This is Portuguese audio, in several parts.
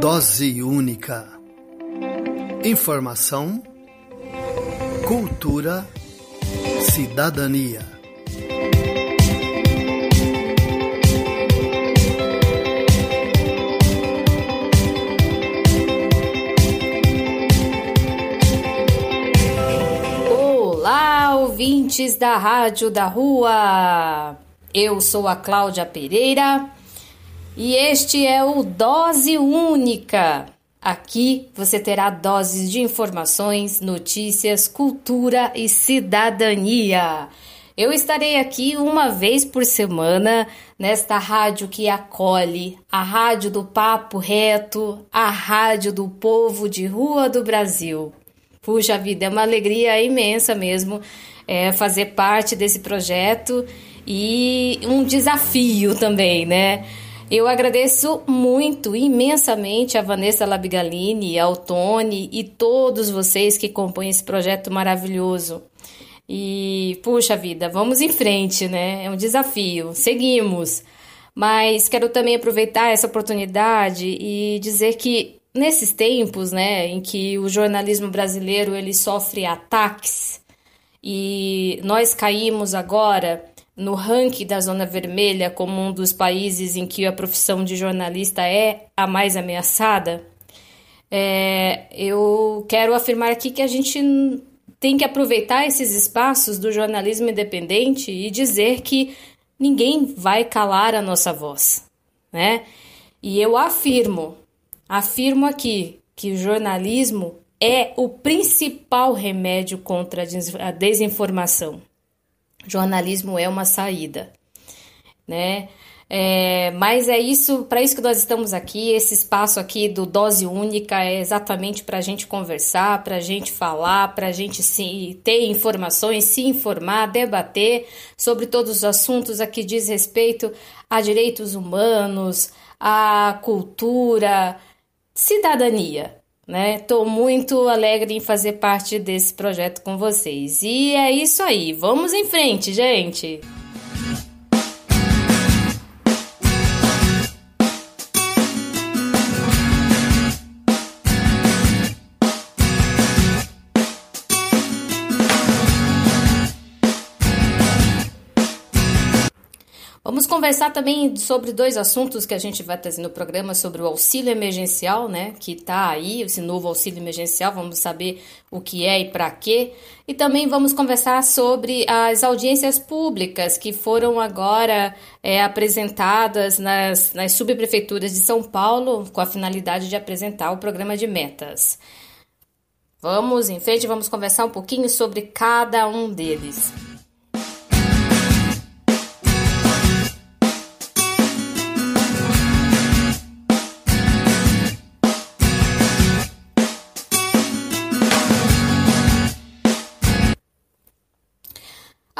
Dose única. Informação, cultura, cidadania. Olá, ouvintes da Rádio da Rua. Eu sou a Cláudia Pereira e este é o Dose Única. Aqui você terá doses de informações, notícias, cultura e cidadania. Eu estarei aqui uma vez por semana nesta rádio que acolhe, a rádio do papo reto, a rádio do povo de rua do Brasil. Puxa vida, é uma alegria imensa mesmo é, fazer parte desse projeto e um desafio também, né? Eu agradeço muito, imensamente a Vanessa Labigalini, ao Tony e todos vocês que compõem esse projeto maravilhoso. E, puxa vida, vamos em frente, né? É um desafio. Seguimos. Mas quero também aproveitar essa oportunidade e dizer que nesses tempos, né, em que o jornalismo brasileiro ele sofre ataques e nós caímos agora no ranking da Zona Vermelha como um dos países em que a profissão de jornalista é a mais ameaçada, é, eu quero afirmar aqui que a gente tem que aproveitar esses espaços do jornalismo independente e dizer que ninguém vai calar a nossa voz, né? E eu afirmo, afirmo aqui que o jornalismo é o principal remédio contra a desinformação jornalismo é uma saída, né? É, mas é isso, para isso que nós estamos aqui. Esse espaço aqui do Dose Única é exatamente para a gente conversar, para a gente falar, para a gente se, ter informações, se informar, debater sobre todos os assuntos a que diz respeito a direitos humanos, a cultura, cidadania né? Tô muito alegre em fazer parte desse projeto com vocês. E é isso aí. Vamos em frente, gente. Conversar também sobre dois assuntos que a gente vai trazer no programa sobre o auxílio emergencial, né? Que tá aí, esse novo auxílio emergencial, vamos saber o que é e para quê. E também vamos conversar sobre as audiências públicas que foram agora é, apresentadas nas, nas subprefeituras de São Paulo com a finalidade de apresentar o programa de metas. Vamos em frente, vamos conversar um pouquinho sobre cada um deles.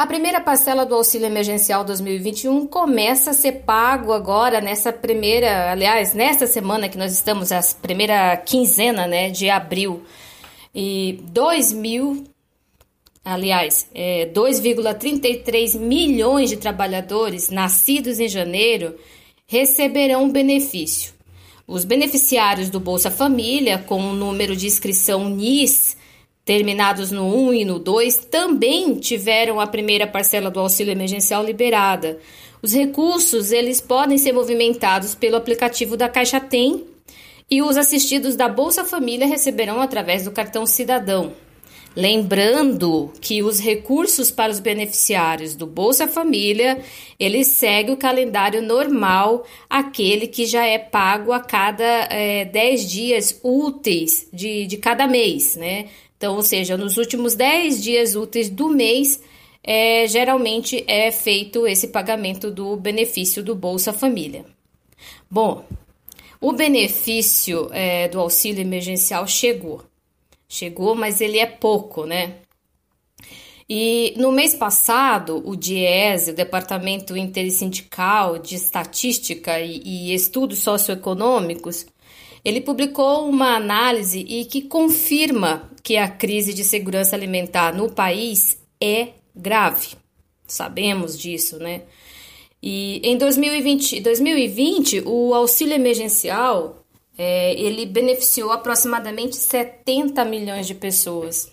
A primeira parcela do auxílio emergencial 2021 começa a ser pago agora nessa primeira, aliás, nesta semana que nós estamos, a primeira quinzena, né, de abril. E 2 mil, aliás, é, 2,33 milhões de trabalhadores nascidos em janeiro receberão benefício. Os beneficiários do Bolsa Família, com o número de inscrição NIS terminados no 1 e no 2 também tiveram a primeira parcela do auxílio emergencial liberada. Os recursos, eles podem ser movimentados pelo aplicativo da Caixa Tem e os assistidos da Bolsa Família receberão através do cartão Cidadão. Lembrando que os recursos para os beneficiários do Bolsa Família, ele segue o calendário normal, aquele que já é pago a cada é, 10 dias úteis de, de cada mês, né? Então, ou seja, nos últimos 10 dias úteis do mês, é, geralmente é feito esse pagamento do benefício do Bolsa Família. Bom, o benefício é, do auxílio emergencial chegou. Chegou, mas ele é pouco, né? E no mês passado, o DIES, o Departamento Intersindical de Estatística e, e Estudos Socioeconômicos, ele publicou uma análise e que confirma que a crise de segurança alimentar no país é grave. Sabemos disso, né? E em 2020, 2020 o auxílio emergencial é, ele beneficiou aproximadamente 70 milhões de pessoas.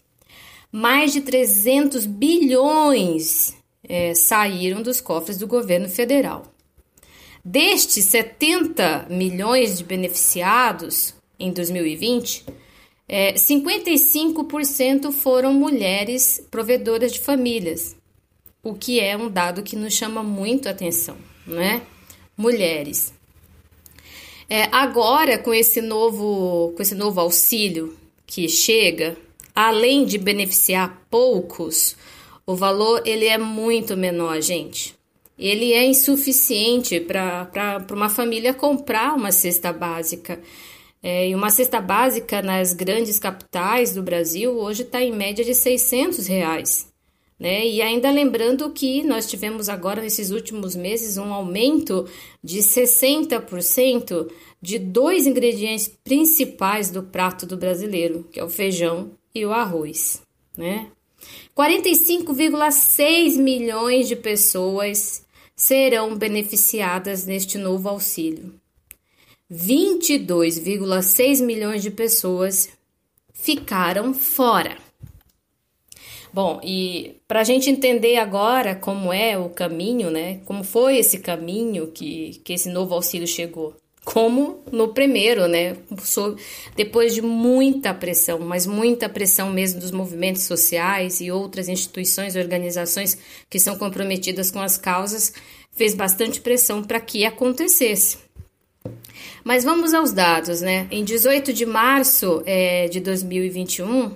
Mais de 300 bilhões é, saíram dos cofres do governo federal. Destes 70 milhões de beneficiados em 2020, é, 55% foram mulheres provedoras de famílias, o que é um dado que nos chama muito atenção, né? Mulheres. É, agora, com esse novo, com esse novo auxílio que chega, além de beneficiar poucos, o valor ele é muito menor, gente. Ele é insuficiente para uma família comprar uma cesta básica. É, e uma cesta básica nas grandes capitais do Brasil hoje está em média de 600 reais. Né? E ainda lembrando que nós tivemos agora, nesses últimos meses, um aumento de 60% de dois ingredientes principais do prato do brasileiro, que é o feijão e o arroz. Né? 45,6 milhões de pessoas serão beneficiadas neste novo auxílio. 22,6 milhões de pessoas ficaram fora. Bom, e para a gente entender agora como é o caminho, né? Como foi esse caminho que, que esse novo auxílio chegou? Como no primeiro, né? Depois de muita pressão, mas muita pressão mesmo dos movimentos sociais e outras instituições e organizações que são comprometidas com as causas, fez bastante pressão para que acontecesse. Mas vamos aos dados, né? Em 18 de março é, de 2021,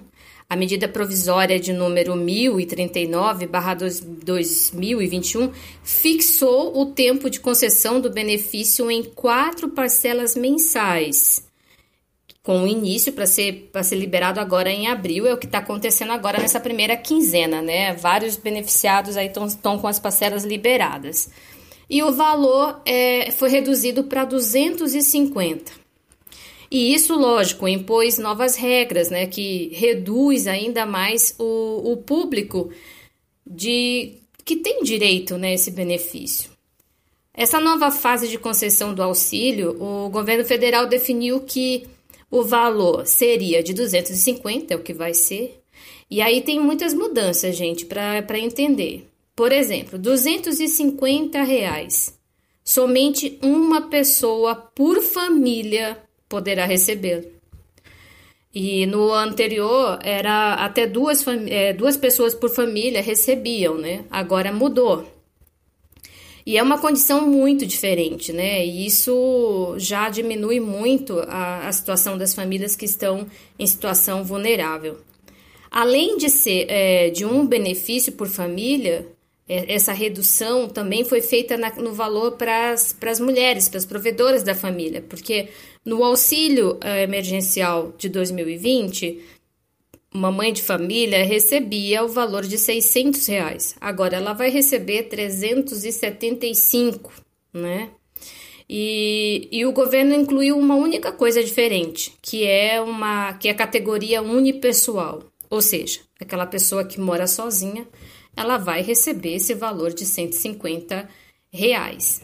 a medida provisória de número 1039/2021 fixou o tempo de concessão do benefício em quatro parcelas mensais, com o início para ser, ser liberado agora em abril, é o que está acontecendo agora nessa primeira quinzena, né? Vários beneficiados aí estão com as parcelas liberadas e o valor é, foi reduzido para 250. E isso, lógico, impôs novas regras, né, que reduz ainda mais o, o público de que tem direito né, esse benefício. Essa nova fase de concessão do auxílio, o governo federal definiu que o valor seria de 250, é o que vai ser. E aí tem muitas mudanças, gente, para entender. Por exemplo, 250 reais. Somente uma pessoa por família poderá recebê-lo. E no anterior era até duas, é, duas pessoas por família recebiam, né? Agora mudou. E é uma condição muito diferente, né? E isso já diminui muito a, a situação das famílias que estão em situação vulnerável. Além de ser é, de um benefício por família, essa redução também foi feita na, no valor para as mulheres, para as provedoras da família, porque no auxílio uh, emergencial de 2020, uma mãe de família recebia o valor de 600 reais. Agora ela vai receber 375, né? E, e o governo incluiu uma única coisa diferente, que é uma que é a categoria unipessoal, ou seja, aquela pessoa que mora sozinha ela vai receber esse valor de 150 reais.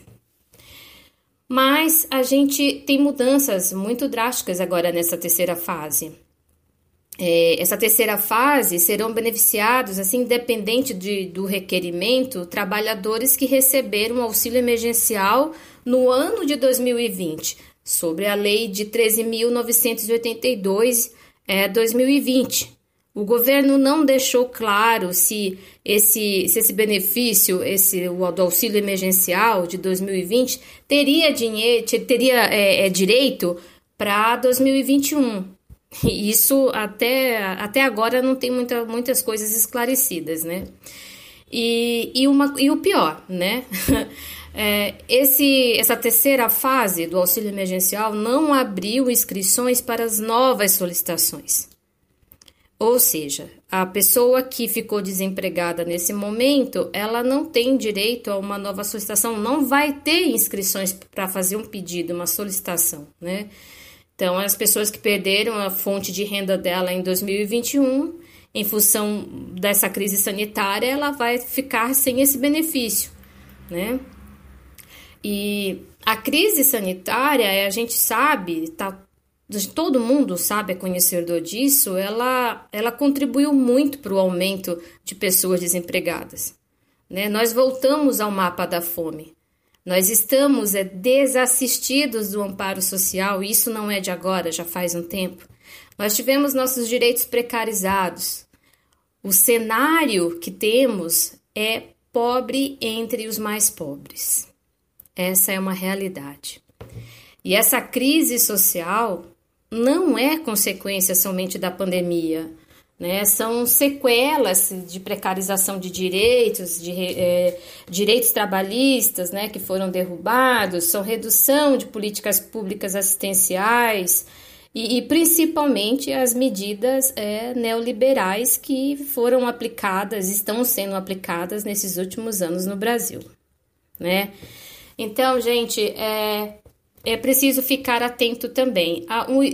Mas a gente tem mudanças muito drásticas agora nessa terceira fase. É, essa terceira fase serão beneficiados, assim, independente de, do requerimento, trabalhadores que receberam auxílio emergencial no ano de 2020, sobre a Lei de 13.982 é, 2020, o governo não deixou claro se esse, se esse benefício, esse o do auxílio emergencial de 2020, teria dinheiro, teria é, é, direito para 2021. Isso até, até agora não tem muita, muitas coisas esclarecidas, né? E, e, uma, e o pior, né? É, esse, essa terceira fase do auxílio emergencial não abriu inscrições para as novas solicitações. Ou seja, a pessoa que ficou desempregada nesse momento, ela não tem direito a uma nova solicitação, não vai ter inscrições para fazer um pedido, uma solicitação, né? Então, as pessoas que perderam a fonte de renda dela em 2021, em função dessa crise sanitária, ela vai ficar sem esse benefício, né? E a crise sanitária, a gente sabe, está todo mundo sabe, é conhecedor disso, ela, ela contribuiu muito para o aumento de pessoas desempregadas. Né? Nós voltamos ao mapa da fome. Nós estamos é, desassistidos do amparo social, e isso não é de agora, já faz um tempo. Nós tivemos nossos direitos precarizados. O cenário que temos é pobre entre os mais pobres. Essa é uma realidade. E essa crise social não é consequência somente da pandemia, né? São sequelas de precarização de direitos, de é, direitos trabalhistas, né, que foram derrubados, são redução de políticas públicas assistenciais e, e principalmente as medidas é, neoliberais que foram aplicadas, estão sendo aplicadas nesses últimos anos no Brasil, né? Então, gente, é, é preciso ficar atento também.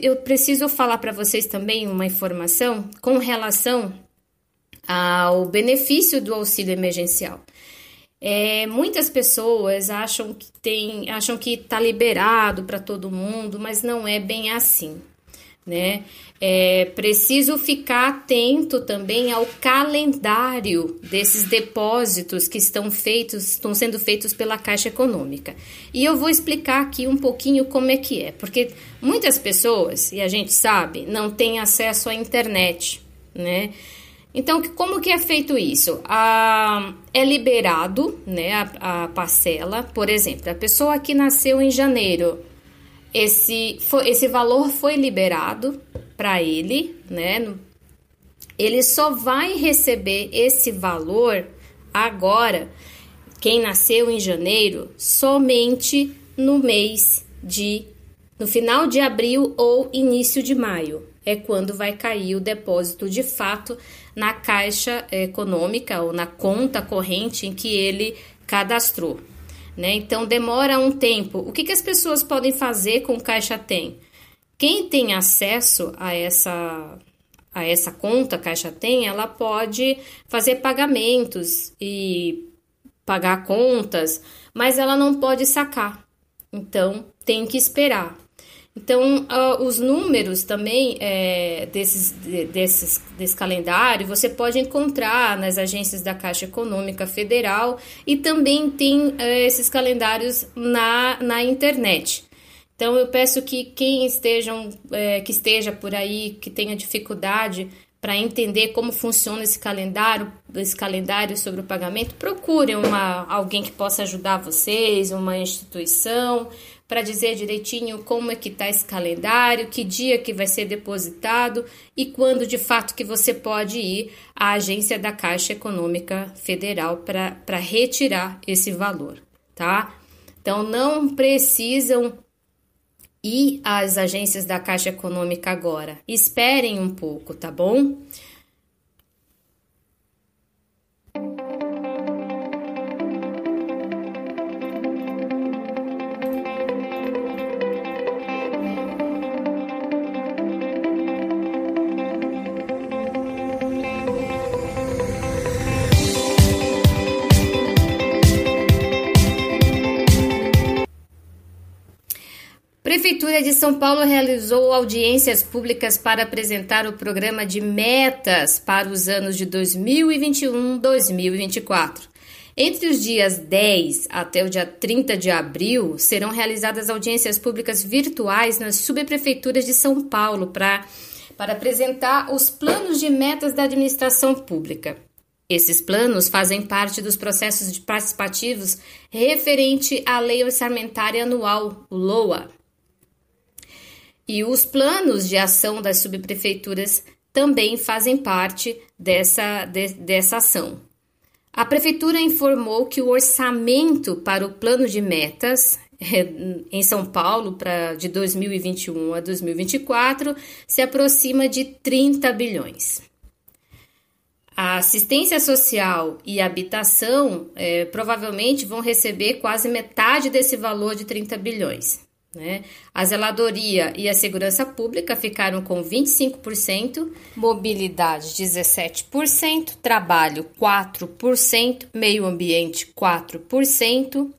Eu preciso falar para vocês também uma informação com relação ao benefício do auxílio emergencial. É, muitas pessoas acham que tem, acham que está liberado para todo mundo, mas não é bem assim né? É preciso ficar atento também ao calendário desses depósitos que estão feitos, estão sendo feitos pela Caixa Econômica. E eu vou explicar aqui um pouquinho como é que é, porque muitas pessoas, e a gente sabe, não têm acesso à internet, né? Então, como que é feito isso? Ah, é liberado né, a, a parcela, por exemplo, a pessoa que nasceu em janeiro esse, foi, esse valor foi liberado para ele, né? Ele só vai receber esse valor agora, quem nasceu em janeiro, somente no mês de. no final de abril ou início de maio. É quando vai cair o depósito de fato na caixa econômica ou na conta corrente em que ele cadastrou né? Então demora um tempo. O que, que as pessoas podem fazer com o Caixa Tem? Quem tem acesso a essa a essa conta Caixa Tem, ela pode fazer pagamentos e pagar contas, mas ela não pode sacar. Então tem que esperar. Então, uh, os números também é, desses, desses, desse calendário você pode encontrar nas agências da Caixa Econômica Federal e também tem uh, esses calendários na, na internet. Então, eu peço que quem estejam, é, que esteja por aí, que tenha dificuldade para entender como funciona esse calendário, esse calendário sobre o pagamento, procure uma, alguém que possa ajudar vocês, uma instituição, para dizer direitinho como é que está esse calendário, que dia que vai ser depositado e quando de fato que você pode ir à agência da Caixa Econômica Federal para retirar esse valor, tá? Então não precisam ir às agências da Caixa Econômica agora. Esperem um pouco, tá bom? Prefeitura de São Paulo realizou audiências públicas para apresentar o programa de metas para os anos de 2021-2024. Entre os dias 10 até o dia 30 de abril, serão realizadas audiências públicas virtuais nas subprefeituras de São Paulo para, para apresentar os planos de metas da administração pública. Esses planos fazem parte dos processos participativos referente à Lei Orçamentária Anual, LOA. E os planos de ação das subprefeituras também fazem parte dessa, de, dessa ação. A prefeitura informou que o orçamento para o plano de metas em São Paulo para de 2021 a 2024 se aproxima de 30 bilhões. A assistência social e habitação é, provavelmente vão receber quase metade desse valor de 30 bilhões. Né? A zeladoria e a segurança pública ficaram com 25%, mobilidade 17%, trabalho 4%, meio ambiente 4%,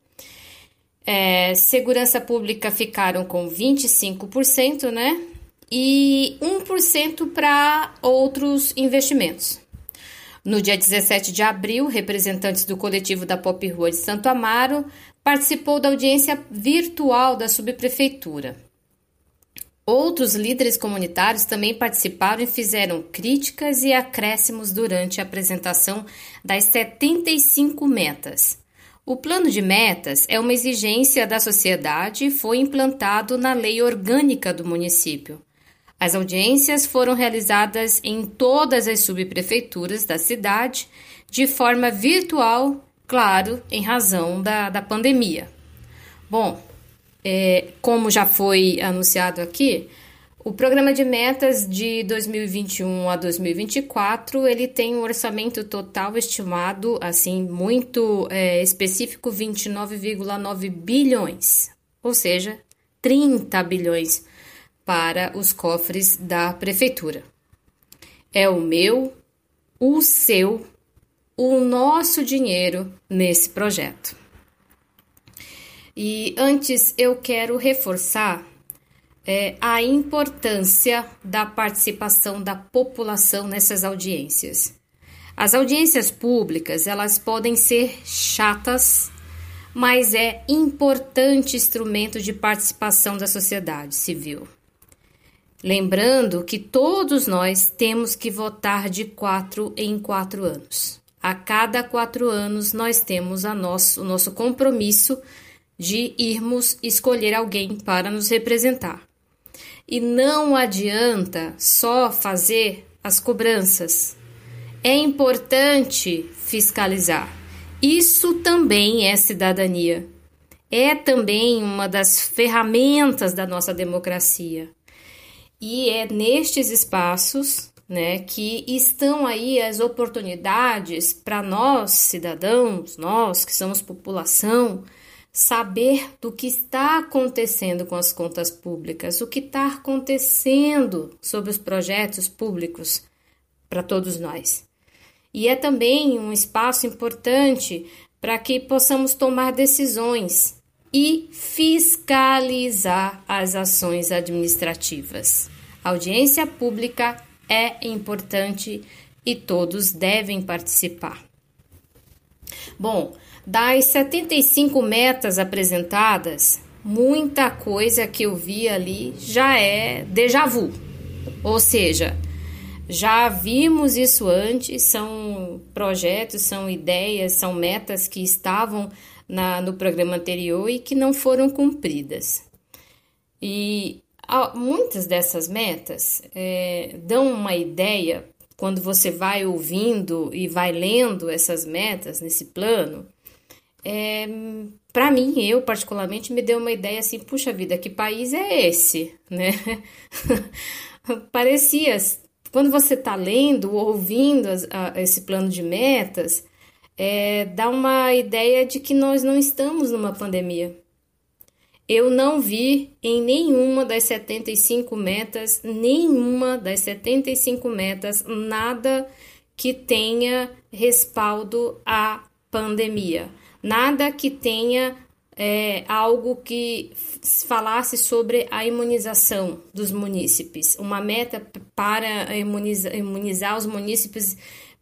é, segurança pública ficaram com 25%, né? e 1% para outros investimentos. No dia 17 de abril, representantes do coletivo da Pop Rua de Santo Amaro participou da audiência virtual da subprefeitura. Outros líderes comunitários também participaram e fizeram críticas e acréscimos durante a apresentação das 75 metas. O plano de metas é uma exigência da sociedade e foi implantado na lei orgânica do município. As audiências foram realizadas em todas as subprefeituras da cidade, de forma virtual, claro, em razão da, da pandemia. Bom, é, como já foi anunciado aqui, o programa de metas de 2021 a 2024 ele tem um orçamento total estimado, assim muito é, específico, 29,9 bilhões, ou seja, 30 bilhões para os cofres da prefeitura. É o meu, o seu, o nosso dinheiro nesse projeto. E antes eu quero reforçar é, a importância da participação da população nessas audiências. As audiências públicas elas podem ser chatas, mas é importante instrumento de participação da sociedade civil. Lembrando que todos nós temos que votar de quatro em quatro anos. A cada quatro anos nós temos a nosso, o nosso compromisso de irmos escolher alguém para nos representar. E não adianta só fazer as cobranças. É importante fiscalizar. Isso também é cidadania. É também uma das ferramentas da nossa democracia. E é nestes espaços né, que estão aí as oportunidades para nós, cidadãos, nós que somos população, saber do que está acontecendo com as contas públicas, o que está acontecendo sobre os projetos públicos para todos nós. E é também um espaço importante para que possamos tomar decisões e fiscalizar as ações administrativas. Audiência pública é importante e todos devem participar. Bom, das 75 metas apresentadas, muita coisa que eu vi ali já é déjà vu. Ou seja, já vimos isso antes, são projetos, são ideias, são metas que estavam na, no programa anterior e que não foram cumpridas. E muitas dessas metas é, dão uma ideia, quando você vai ouvindo e vai lendo essas metas nesse plano, é, para mim, eu particularmente, me deu uma ideia assim, puxa vida, que país é esse, né? Parecia, quando você está lendo ou ouvindo as, a, esse plano de metas, é, dá uma ideia de que nós não estamos numa pandemia. Eu não vi em nenhuma das 75 metas, nenhuma das 75 metas, nada que tenha respaldo à pandemia nada que tenha é, algo que falasse sobre a imunização dos munícipes, uma meta para imunizar, imunizar os munícipes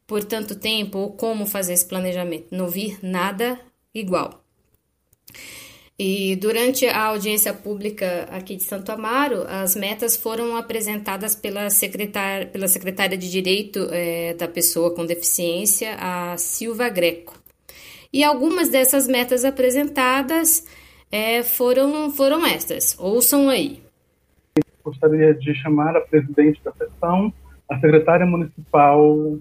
por tanto tempo, ou como fazer esse planejamento. Não vi nada igual. E durante a audiência pública aqui de Santo Amaro, as metas foram apresentadas pela secretária, pela secretária de Direito é, da Pessoa com Deficiência, a Silva Greco. E algumas dessas metas apresentadas é, foram, foram estas. Ouçam aí. Gostaria de chamar a presidente da sessão, a secretária municipal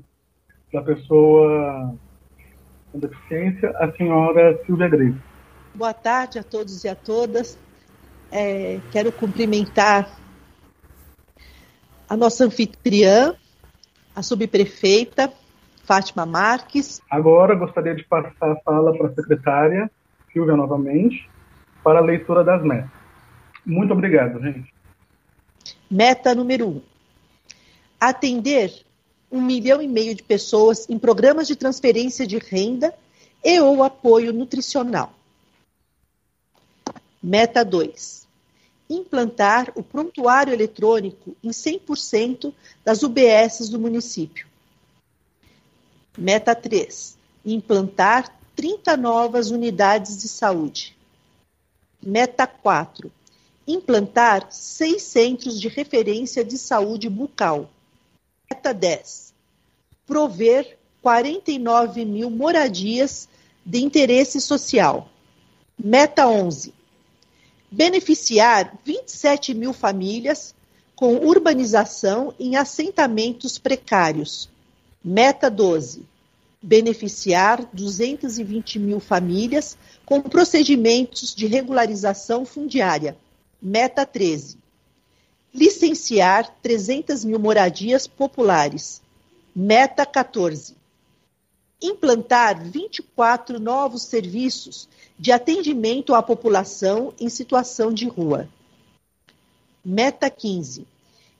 da pessoa com deficiência, a senhora Silvia Grego. Boa tarde a todos e a todas. É, quero cumprimentar a nossa anfitriã, a subprefeita, Fátima Marques. Agora gostaria de passar a fala para a secretária, Silvia, novamente, para a leitura das metas. Muito obrigado, gente. Meta número um: atender um milhão e meio de pessoas em programas de transferência de renda e ou apoio nutricional. Meta 2. implantar o prontuário eletrônico em 100% das UBSs do município. Meta 3. Implantar 30 novas unidades de saúde. Meta 4. Implantar seis centros de referência de saúde bucal. Meta 10. Prover 49 mil moradias de interesse social. Meta 11 beneficiar 27 mil famílias com urbanização em assentamentos precários. Meta 12. Beneficiar 220 mil famílias com procedimentos de regularização fundiária. Meta 13. Licenciar 300 mil moradias populares. Meta 14. Implantar 24 novos serviços de atendimento à população em situação de rua. Meta 15.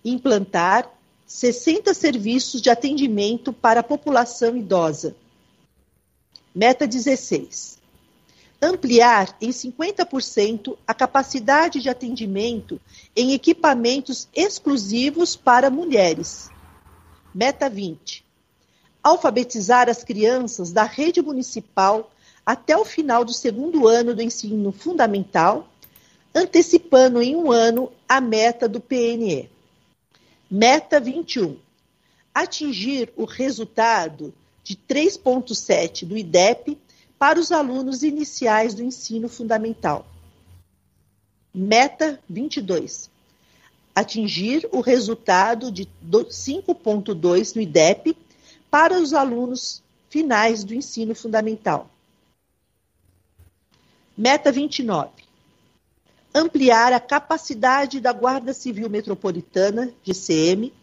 Implantar 60 serviços de atendimento para a população idosa. Meta 16. Ampliar em 50% a capacidade de atendimento em equipamentos exclusivos para mulheres. Meta 20. Alfabetizar as crianças da rede municipal até o final do segundo ano do ensino fundamental, antecipando em um ano a meta do PNE. Meta 21. Atingir o resultado de 3,7 do IDEP para os alunos iniciais do ensino fundamental. Meta 22. Atingir o resultado de 5,2 no IDEP para os alunos finais do ensino fundamental. Meta 29. Ampliar a capacidade da Guarda Civil Metropolitana, GCM,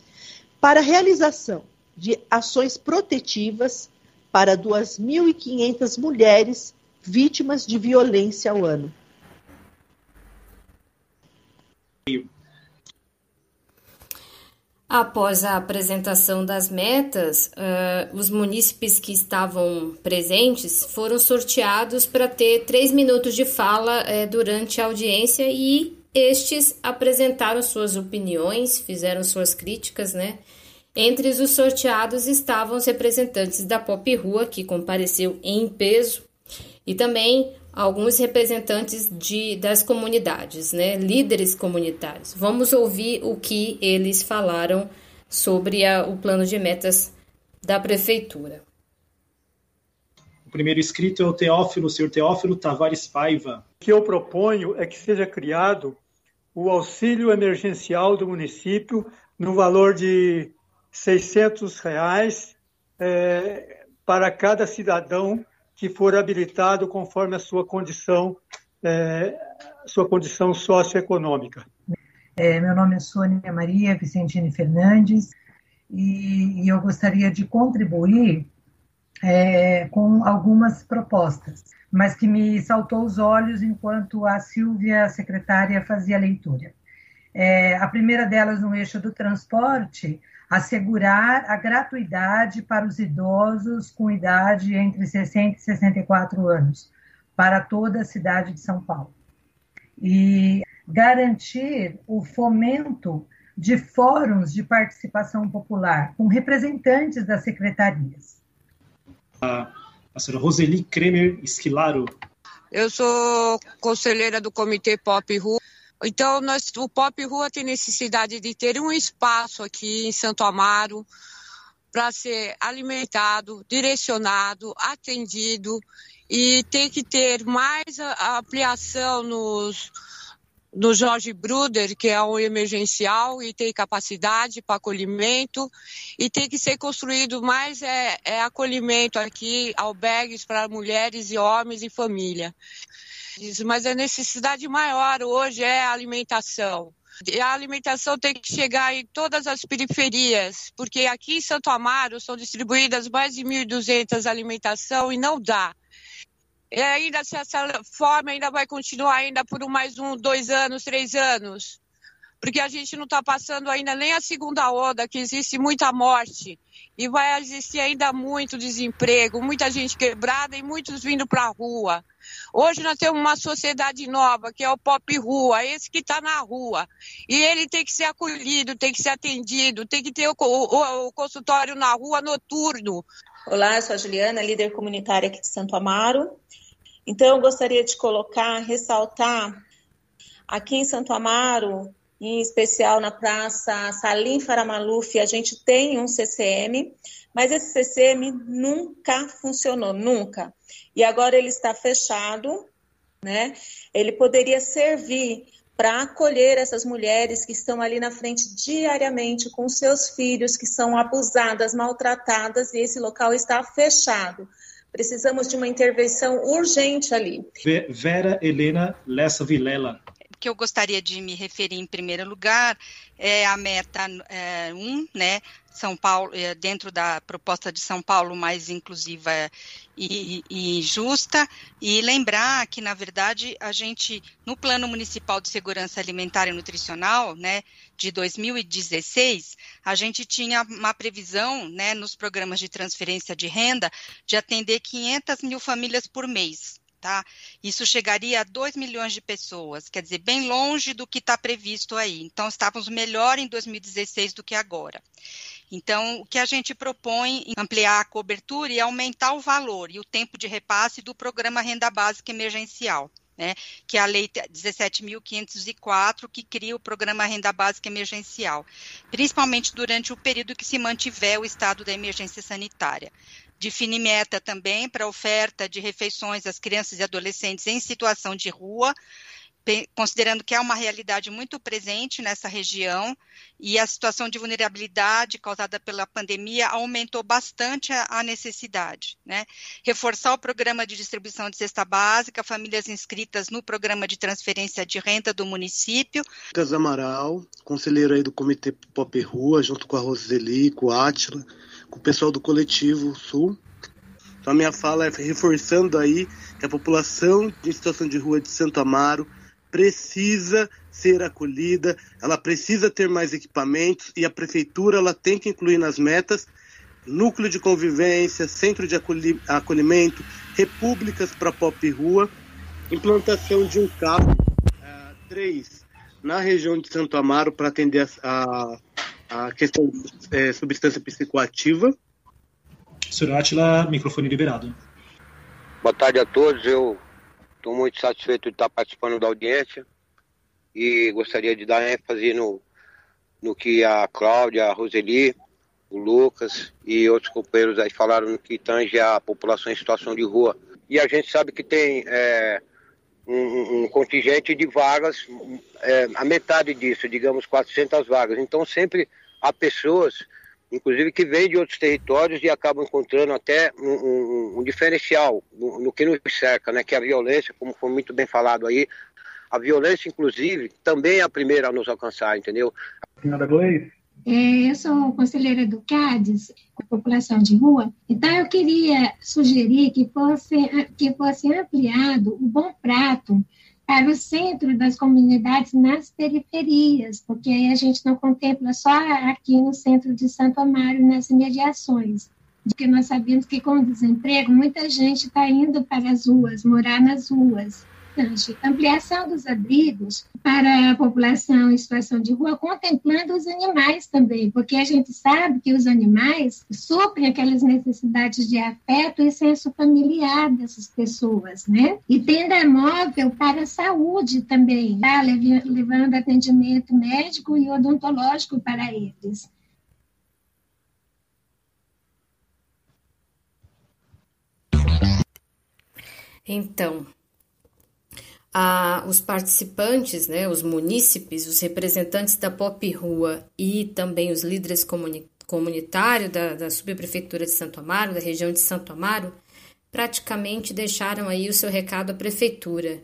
para a realização de ações protetivas para 2.500 mulheres vítimas de violência ao ano. Após a apresentação das metas, uh, os munícipes que estavam presentes foram sorteados para ter três minutos de fala uh, durante a audiência e estes apresentaram suas opiniões, fizeram suas críticas, né? Entre os sorteados estavam os representantes da Pop Rua, que compareceu em peso, e também alguns representantes de, das comunidades, né, líderes comunitários. Vamos ouvir o que eles falaram sobre a, o plano de metas da prefeitura. O primeiro inscrito é o Teófilo, o senhor Teófilo Tavares Paiva. O que eu proponho é que seja criado o auxílio emergencial do município no valor de 600 reais é, para cada cidadão que for habilitado conforme a sua condição, é, sua condição socioeconômica. É, meu nome é Sônia Maria Vicentini Fernandes e, e eu gostaria de contribuir é, com algumas propostas, mas que me saltou os olhos enquanto a Silvia, a secretária, fazia a leitura. É, a primeira delas, no eixo do transporte, assegurar a gratuidade para os idosos com idade entre 60 e 64 anos, para toda a cidade de São Paulo. E garantir o fomento de fóruns de participação popular com representantes das secretarias. A, a senhora Roseli Kremer Esquilaro. Eu sou conselheira do Comitê Pop Rua então, nós, o Pop Rua tem necessidade de ter um espaço aqui em Santo Amaro para ser alimentado, direcionado, atendido e tem que ter mais ampliação nos, no Jorge Bruder, que é um emergencial e tem capacidade para acolhimento, e tem que ser construído mais é, é acolhimento aqui, albergues para mulheres e homens e família mas a necessidade maior hoje é a alimentação. E a alimentação tem que chegar em todas as periferias, porque aqui em Santo Amaro são distribuídas mais de 1.200 alimentação e não dá. E ainda se essa forma ainda vai continuar ainda por mais um, dois anos, três anos. porque a gente não está passando ainda nem a segunda onda, que existe muita morte e vai existir ainda muito desemprego, muita gente quebrada e muitos vindo para a rua. Hoje nós temos uma sociedade nova, que é o pop rua, esse que está na rua. E ele tem que ser acolhido, tem que ser atendido, tem que ter o, o, o consultório na rua noturno. Olá, eu sou a Juliana, líder comunitária aqui de Santo Amaro. Então, eu gostaria de colocar, ressaltar, aqui em Santo Amaro, em especial na Praça Salim Faramaluf, a gente tem um CCM, mas esse CCM nunca funcionou, nunca. E agora ele está fechado, né? Ele poderia servir para acolher essas mulheres que estão ali na frente diariamente com seus filhos que são abusadas, maltratadas e esse local está fechado. Precisamos de uma intervenção urgente ali. Vera Helena Lessa Vilela que eu gostaria de me referir em primeiro lugar é a meta 1, é, um, né? São Paulo, é, dentro da proposta de São Paulo mais inclusiva e, e, justa, e lembrar que, na verdade, a gente, no Plano Municipal de Segurança Alimentar e Nutricional, né, de 2016, a gente tinha uma previsão, né, nos programas de transferência de renda, de atender 500 mil famílias por mês. Tá? Isso chegaria a 2 milhões de pessoas, quer dizer, bem longe do que está previsto aí. Então, estávamos melhor em 2016 do que agora. Então, o que a gente propõe é ampliar a cobertura e aumentar o valor e o tempo de repasse do programa Renda Básica Emergencial. Né, que é a Lei 17.504, que cria o Programa Renda Básica Emergencial, principalmente durante o período que se mantiver o estado da emergência sanitária define meta também para oferta de refeições às crianças e adolescentes em situação de rua, considerando que é uma realidade muito presente nessa região e a situação de vulnerabilidade causada pela pandemia aumentou bastante a, necessidade. Né? Reforçar o programa de distribuição de cesta básica, famílias inscritas no programa de transferência de renda do município. Lucas Amaral, conselheiro aí do Comitê Pop Rua, junto com a Roseli, com o Átila, com o pessoal do Coletivo Sul. Então a minha fala é reforçando aí que a população em situação de rua de Santo Amaro precisa ser acolhida, ela precisa ter mais equipamentos e a prefeitura ela tem que incluir nas metas núcleo de convivência, centro de acolhimento, repúblicas para pop rua, implantação de um carro uh, três na região de Santo Amaro para atender a, a questão de é, substância psicoativa. Senhor Atila, microfone liberado. Boa tarde a todos. Eu estou muito satisfeito de estar participando da audiência e gostaria de dar ênfase no, no que a Cláudia, a Roseli, o Lucas e outros companheiros aí falaram no que tange a população em situação de rua. E a gente sabe que tem é, um, um, contingente de vagas, é, a metade disso, digamos 400 vagas. Então sempre há pessoas, inclusive que vêm de outros territórios e acabam encontrando até um, um, um diferencial no, no, que nos cerca, né, que é a violência, como foi muito bem falado aí. A violência, inclusive, também é a primeira a nos alcançar, entendeu? Senhora Gleice? É, eu sou conselheira do CADES, população de rua, então eu queria sugerir que fosse, que fosse ampliado o Bom Prato para o centro das comunidades nas periferias, porque aí a gente não contempla só aqui no centro de Santo Amaro, nas imediações. Porque nós sabemos que com o desemprego, muita gente está indo para as ruas, morar nas ruas importante ampliação dos abrigos para a população em situação de rua, contemplando os animais também, porque a gente sabe que os animais suprem aquelas necessidades de afeto e senso familiar dessas pessoas, né? E tenda móvel para a saúde também, tá? levando atendimento médico e odontológico para eles. Então, a, os participantes, né, os munícipes, os representantes da Pop Rua e também os líderes comuni comunitários da, da subprefeitura de Santo Amaro, da região de Santo Amaro, praticamente deixaram aí o seu recado à prefeitura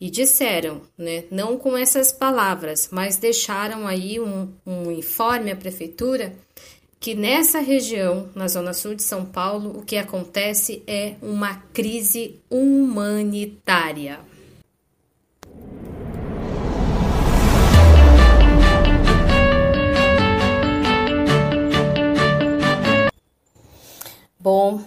e disseram, né, não com essas palavras, mas deixaram aí um, um informe à prefeitura que nessa região, na zona sul de São Paulo, o que acontece é uma crise humanitária. Bom,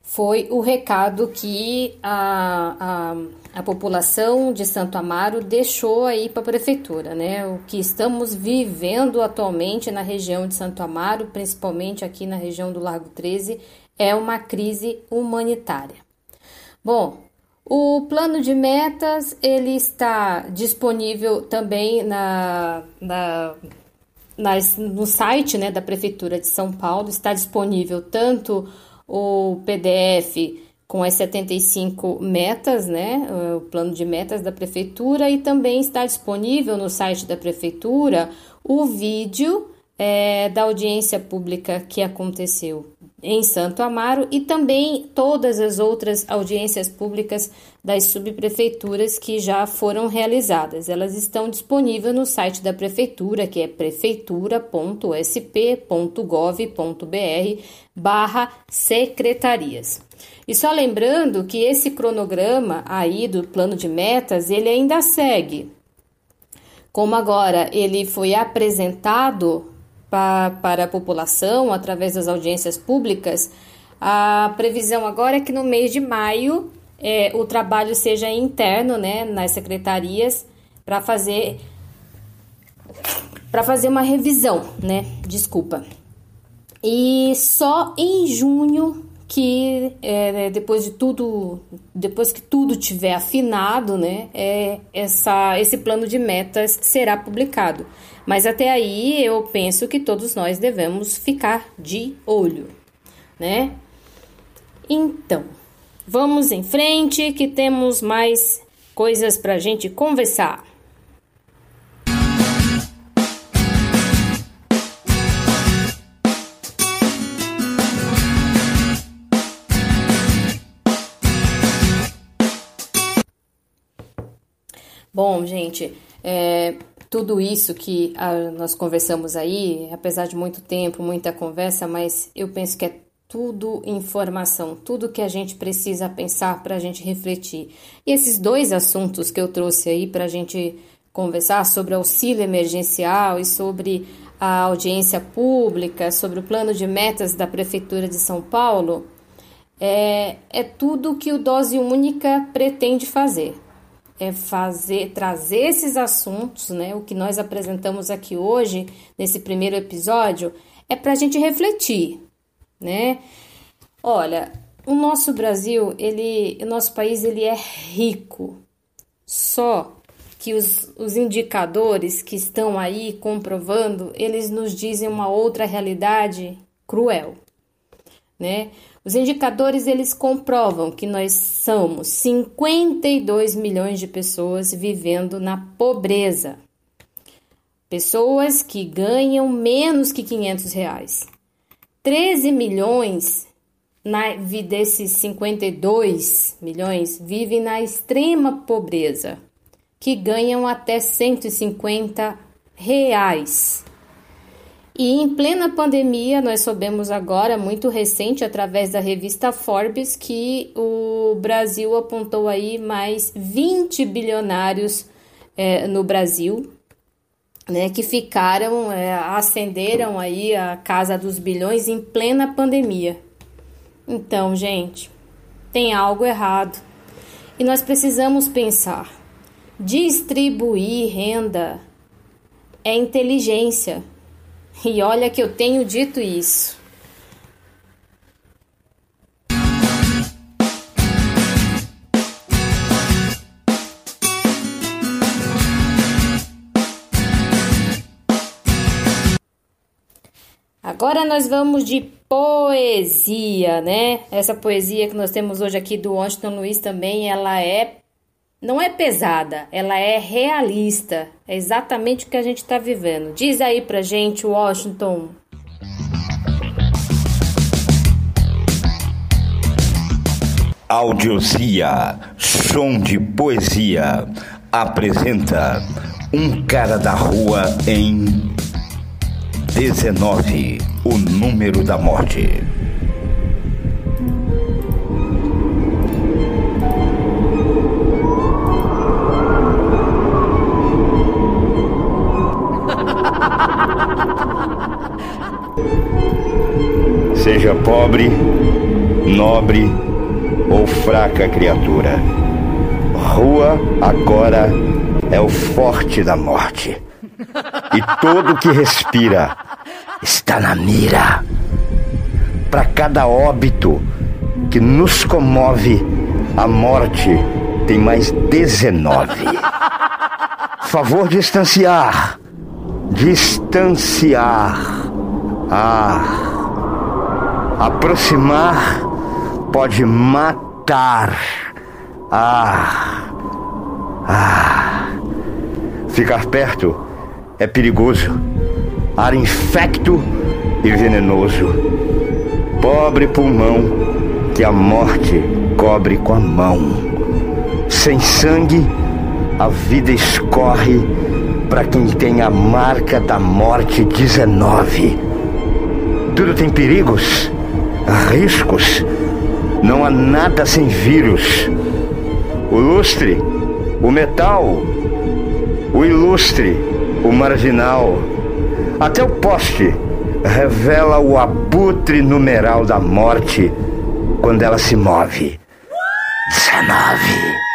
foi o recado que a, a, a população de Santo Amaro deixou aí para a prefeitura, né? O que estamos vivendo atualmente na região de Santo Amaro, principalmente aqui na região do Largo 13, é uma crise humanitária. Bom, o plano de metas ele está disponível também na, na, nas, no site né, da Prefeitura de São Paulo. Está disponível tanto o PDF com as 75 metas, né, o plano de metas da prefeitura e também está disponível no site da prefeitura o vídeo é, da audiência pública que aconteceu em Santo Amaro e também todas as outras audiências públicas das subprefeituras que já foram realizadas. Elas estão disponíveis no site da prefeitura, que é prefeitura.sp.gov.br barra secretarias. E só lembrando que esse cronograma aí do plano de metas, ele ainda segue. Como agora ele foi apresentado pa, para a população através das audiências públicas, a previsão agora é que no mês de maio é, o trabalho seja interno, né, nas secretarias, para fazer para fazer uma revisão, né? Desculpa. E só em junho que é, depois de tudo, depois que tudo tiver afinado, né, é, essa, esse plano de metas será publicado. Mas até aí eu penso que todos nós devemos ficar de olho, né? Então, vamos em frente que temos mais coisas para a gente conversar. Bom, gente, é, tudo isso que ah, nós conversamos aí, apesar de muito tempo, muita conversa, mas eu penso que é tudo informação, tudo que a gente precisa pensar para a gente refletir. E esses dois assuntos que eu trouxe aí para a gente conversar sobre auxílio emergencial e sobre a audiência pública, sobre o plano de metas da Prefeitura de São Paulo, é, é tudo que o Dose Única pretende fazer é fazer trazer esses assuntos, né? O que nós apresentamos aqui hoje nesse primeiro episódio é para a gente refletir, né? Olha, o nosso Brasil, ele, o nosso país, ele é rico. Só que os, os indicadores que estão aí comprovando, eles nos dizem uma outra realidade cruel, né? Os indicadores eles comprovam que nós somos 52 milhões de pessoas vivendo na pobreza. Pessoas que ganham menos que 500 reais. 13 milhões na, desses 52 milhões vivem na extrema pobreza, que ganham até 150 reais. E em plena pandemia, nós soubemos agora, muito recente, através da revista Forbes, que o Brasil apontou aí mais 20 bilionários é, no Brasil, né, que ficaram, é, ascenderam aí a casa dos bilhões em plena pandemia. Então, gente, tem algo errado. E nós precisamos pensar. Distribuir renda é inteligência e olha que eu tenho dito isso. Agora nós vamos de poesia, né? Essa poesia que nós temos hoje aqui do Washington Luiz também, ela é não é pesada, ela é realista. É exatamente o que a gente está vivendo. Diz aí pra gente, Washington. Audiosia, som de poesia, apresenta um cara da rua em 19, o número da morte. Seja pobre nobre ou fraca criatura. Rua agora é o forte da morte. E todo que respira está na mira. Para cada óbito que nos comove, a morte tem mais 19. Favor distanciar. Distanciar. Ah. Aproximar pode matar. Ah. Ah. Ficar perto é perigoso. Ar infecto e venenoso. Pobre pulmão que a morte cobre com a mão. Sem sangue, a vida escorre para quem tem a marca da morte 19. Tudo tem perigos, riscos. Não há nada sem vírus. O lustre, o metal, o ilustre, o marginal, até o poste revela o abutre numeral da morte quando ela se move. 19.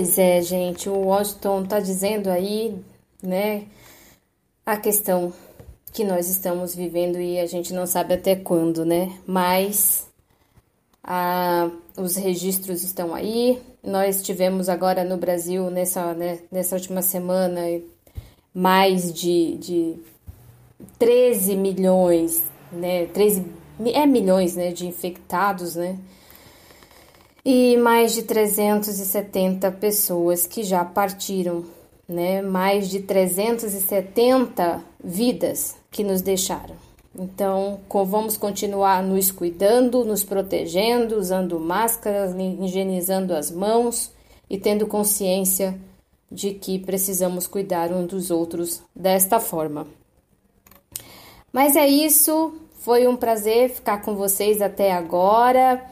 Pois é, gente, o Washington está dizendo aí, né, a questão que nós estamos vivendo e a gente não sabe até quando, né? Mas a, os registros estão aí. Nós tivemos agora no Brasil, nessa, né, nessa última semana, mais de, de 13 milhões, né? 13 é milhões, né, de infectados, né? E mais de 370 pessoas que já partiram, né? Mais de 370 vidas que nos deixaram. Então, vamos continuar nos cuidando, nos protegendo, usando máscaras, higienizando as mãos e tendo consciência de que precisamos cuidar um dos outros desta forma. Mas é isso, foi um prazer ficar com vocês até agora.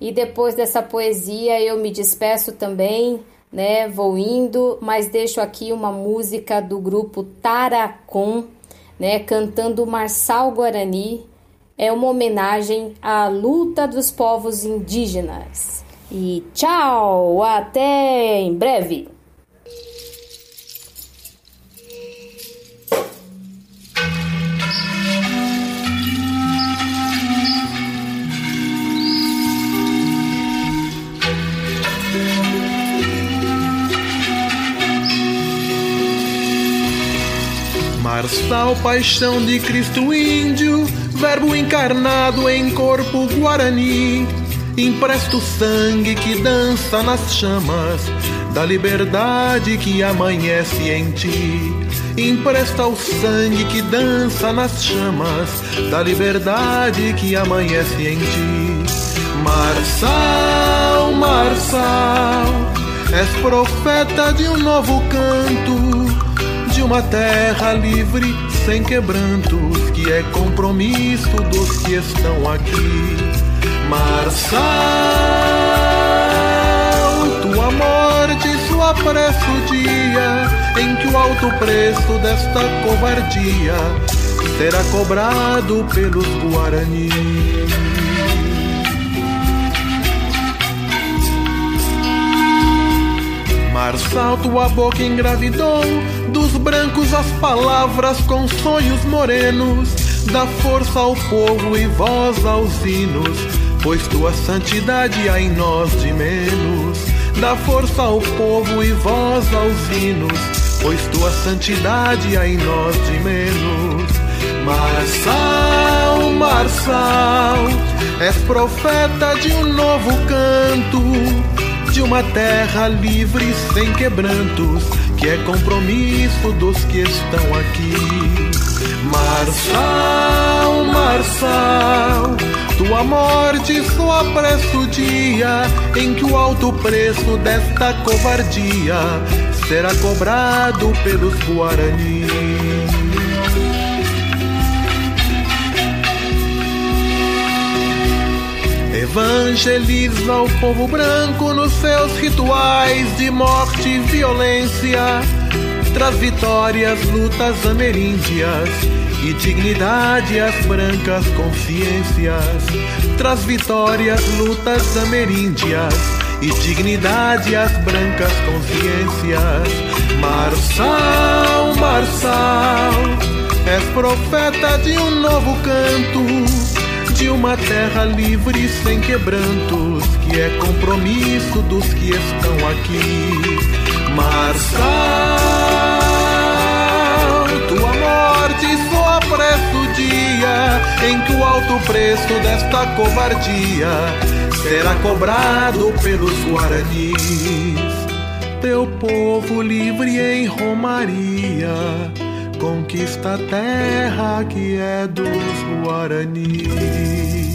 E depois dessa poesia eu me despeço também, né? Vou indo, mas deixo aqui uma música do grupo Taracon, né? Cantando Marçal Guarani. É uma homenagem à luta dos povos indígenas. E tchau, até em breve. Marçal, paixão de Cristo índio, verbo encarnado em corpo guarani. Empresta o sangue que dança nas chamas da liberdade que amanhece em ti. Empresta o sangue que dança nas chamas da liberdade que amanhece em ti. Marçal, Marçal, és profeta de um novo canto de uma terra livre, sem quebrantos, que é compromisso dos que estão aqui. Marçal, tua morte sua pressa o dia em que o alto preço desta covardia será cobrado pelos Guarani. Marçal, tua boca engravidou dos brancos as palavras com sonhos morenos, dá força ao povo e voz aos hinos, pois tua santidade há em nós de menos. Dá força ao povo e voz aos hinos, pois tua santidade há em nós de menos. Marçal, Marçal, és profeta de um novo canto de uma terra livre sem quebrantos, que é compromisso dos que estão aqui. Marçal, Marçal, tua morte só apressa o dia em que o alto preço desta covardia será cobrado pelos Guaranis. Evangeliza o povo branco nos seus rituais de morte e violência. Traz vitórias, lutas ameríndias e dignidade às brancas consciências. Traz vitórias, lutas ameríndias e dignidade às brancas consciências. Marçal, Marçal, és profeta de um novo canto, de uma terra livre sem quebrantos, que é compromisso dos que estão aqui. Marçal, tua morte só apressa o dia em que o alto preço desta covardia será cobrado pelos guaranis. Teu povo livre em Romaria conquista a terra que é dos guaranis.